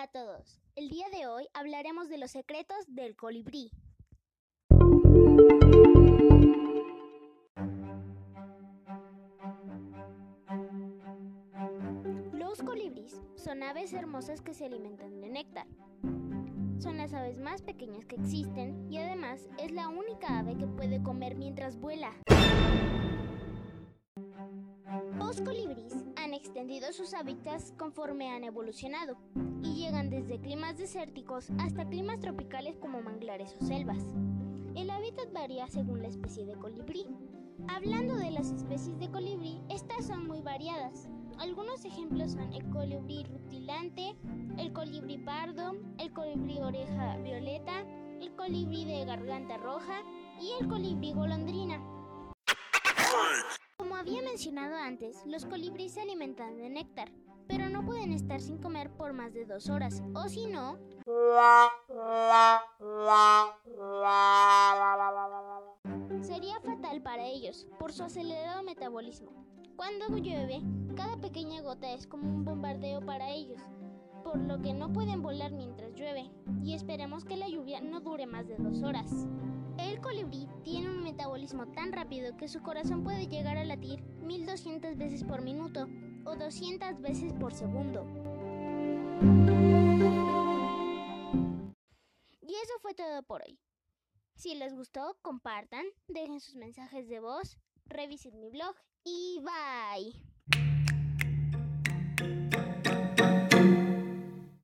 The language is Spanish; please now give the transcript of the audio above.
A todos. El día de hoy hablaremos de los secretos del colibrí. Los colibríes son aves hermosas que se alimentan de néctar. Son las aves más pequeñas que existen y además es la única ave que puede comer mientras vuela. Los colibríes han extendido sus hábitats conforme han evolucionado y llegan desde climas desérticos hasta climas tropicales como manglares o selvas. El hábitat varía según la especie de colibrí. Hablando de las especies de colibrí, estas son muy variadas. Algunos ejemplos son el colibrí rutilante, el colibrí pardo, el colibrí oreja violeta, el colibrí de garganta roja y el colibrí golondrina. Mencionado antes, los colibríes se alimentan de néctar, pero no pueden estar sin comer por más de dos horas, o si no, sería fatal para ellos por su acelerado metabolismo. Cuando llueve, cada pequeña gota es como un bombardeo para ellos, por lo que no pueden volar mientras llueve, y esperemos que la lluvia no dure más de dos horas. El colibrí tiene un metabolismo tan rápido que su corazón puede llegar a latir 1200 veces por minuto o 200 veces por segundo. Y eso fue todo por hoy. Si les gustó, compartan, dejen sus mensajes de voz, revisen mi blog y bye.